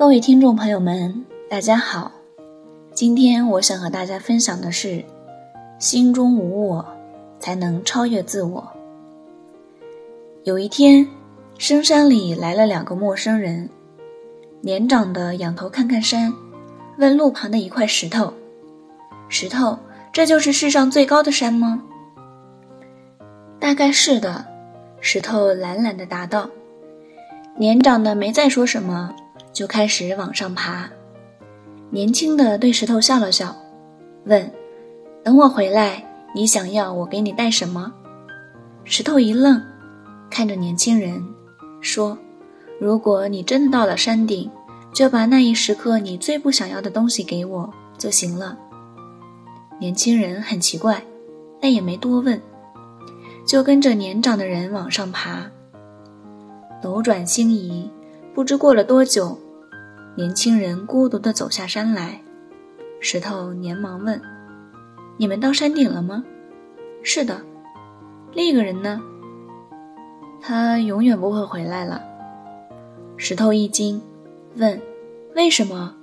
各位听众朋友们，大家好。今天我想和大家分享的是：心中无我，才能超越自我。有一天，深山里来了两个陌生人，年长的仰头看看山，问路旁的一块石头：“石头，这就是世上最高的山吗？”“大概是的。”石头懒懒地答道。年长的没再说什么，就开始往上爬。年轻的对石头笑了笑，问：“等我回来，你想要我给你带什么？”石头一愣，看着年轻人，说：“如果你真的到了山顶，就把那一时刻你最不想要的东西给我就行了。”年轻人很奇怪，但也没多问，就跟着年长的人往上爬。斗转星移，不知过了多久。年轻人孤独地走下山来，石头连忙问：“你们到山顶了吗？”“是的。”“另一个人呢？”“他永远不会回来了。”石头一惊，问：“为什么？”“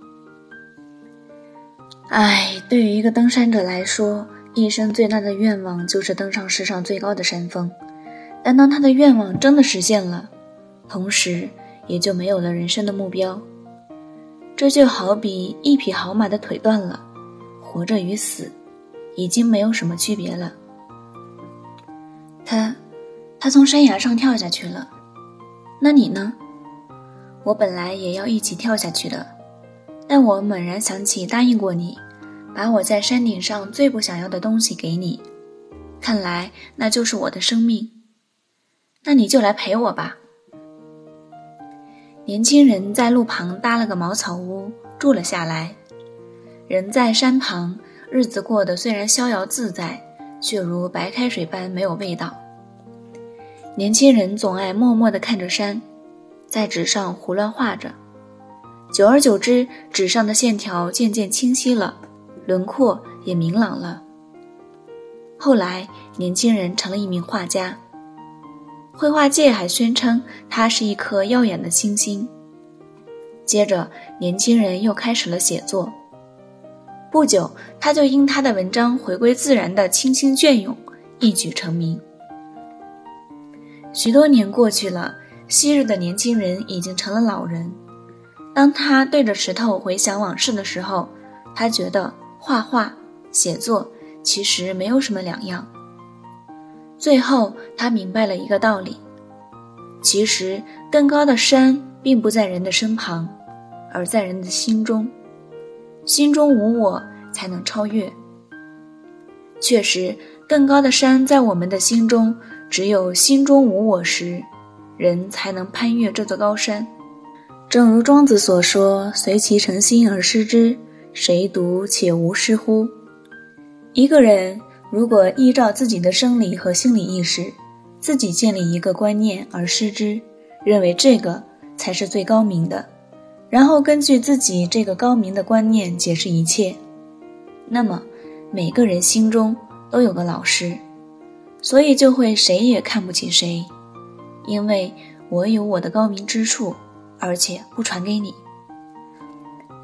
唉，对于一个登山者来说，一生最大的愿望就是登上世上最高的山峰。但当他的愿望真的实现了，同时也就没有了人生的目标。”这就好比一匹好马的腿断了，活着与死，已经没有什么区别了。他，他从山崖上跳下去了。那你呢？我本来也要一起跳下去的，但我猛然想起答应过你，把我在山顶上最不想要的东西给你。看来那就是我的生命。那你就来陪我吧。年轻人在路旁搭了个茅草屋，住了下来。人在山旁，日子过得虽然逍遥自在，却如白开水般没有味道。年轻人总爱默默地看着山，在纸上胡乱画着。久而久之，纸上的线条渐渐清晰了，轮廓也明朗了。后来，年轻人成了一名画家。绘画界还宣称他是一颗耀眼的星星。接着，年轻人又开始了写作。不久，他就因他的文章回归自然的清新隽永，一举成名。许多年过去了，昔日的年轻人已经成了老人。当他对着石头回想往事的时候，他觉得画画、写作其实没有什么两样。最后，他明白了一个道理：其实更高的山并不在人的身旁，而在人的心中。心中无我，才能超越。确实，更高的山在我们的心中。只有心中无我时，人才能攀越这座高山。正如庄子所说：“随其诚心而失之，谁独且无失乎？”一个人。如果依照自己的生理和心理意识，自己建立一个观念而失之，认为这个才是最高明的，然后根据自己这个高明的观念解释一切，那么每个人心中都有个老师，所以就会谁也看不起谁，因为我有我的高明之处，而且不传给你。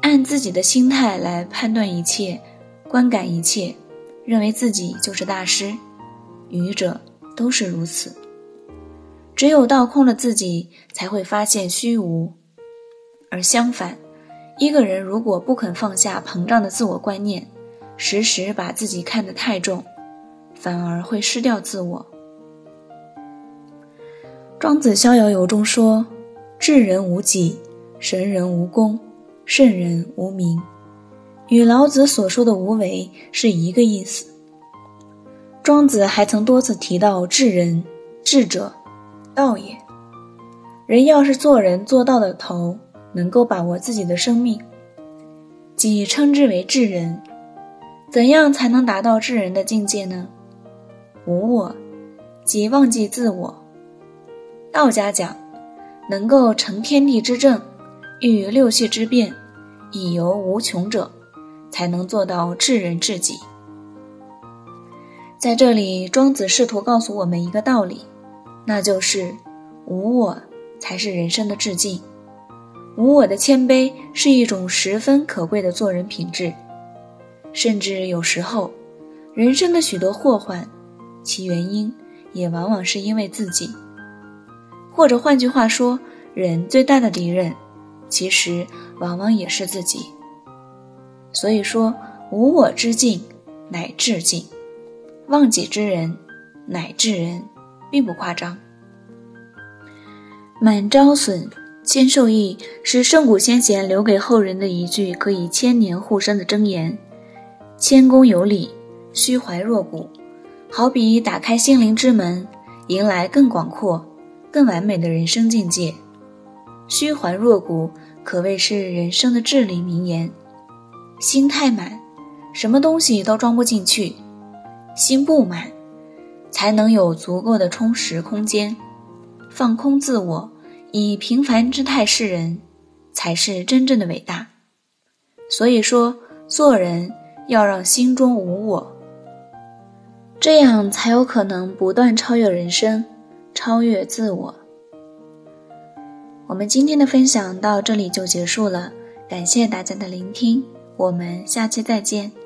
按自己的心态来判断一切，观感一切。认为自己就是大师，愚者都是如此。只有倒空了自己，才会发现虚无。而相反，一个人如果不肯放下膨胀的自我观念，时时把自己看得太重，反而会失掉自我。庄子《逍遥游》中说：“智人无己，神人无功，圣人无名。”与老子所说的无为是一个意思。庄子还曾多次提到智人，智者，道也。人要是做人做到的头，能够把握自己的生命，即称之为智人。怎样才能达到智人的境界呢？无我，即忘记自我。道家讲，能够成天地之正，御六气之变，以游无穷者。才能做到治人治己。在这里，庄子试图告诉我们一个道理，那就是无我才是人生的致敬。无我的谦卑是一种十分可贵的做人品质。甚至有时候，人生的许多祸患，其原因也往往是因为自己。或者换句话说，人最大的敌人，其实往往也是自己。所以说，无我之境乃至境，忘己之人乃至人，并不夸张。满招损，谦受益，是圣古先贤留给后人的一句可以千年护身的箴言。谦恭有礼，虚怀若谷，好比打开心灵之门，迎来更广阔、更完美的人生境界。虚怀若谷可谓是人生的至理名言。心太满，什么东西都装不进去；心不满，才能有足够的充实空间。放空自我，以平凡之态示人，才是真正的伟大。所以说，做人。要让心中无我，这样才有可能不断超越人生，超越自我。我们今天的分享到这里就结束了，感谢大家的聆听，我们下期再见。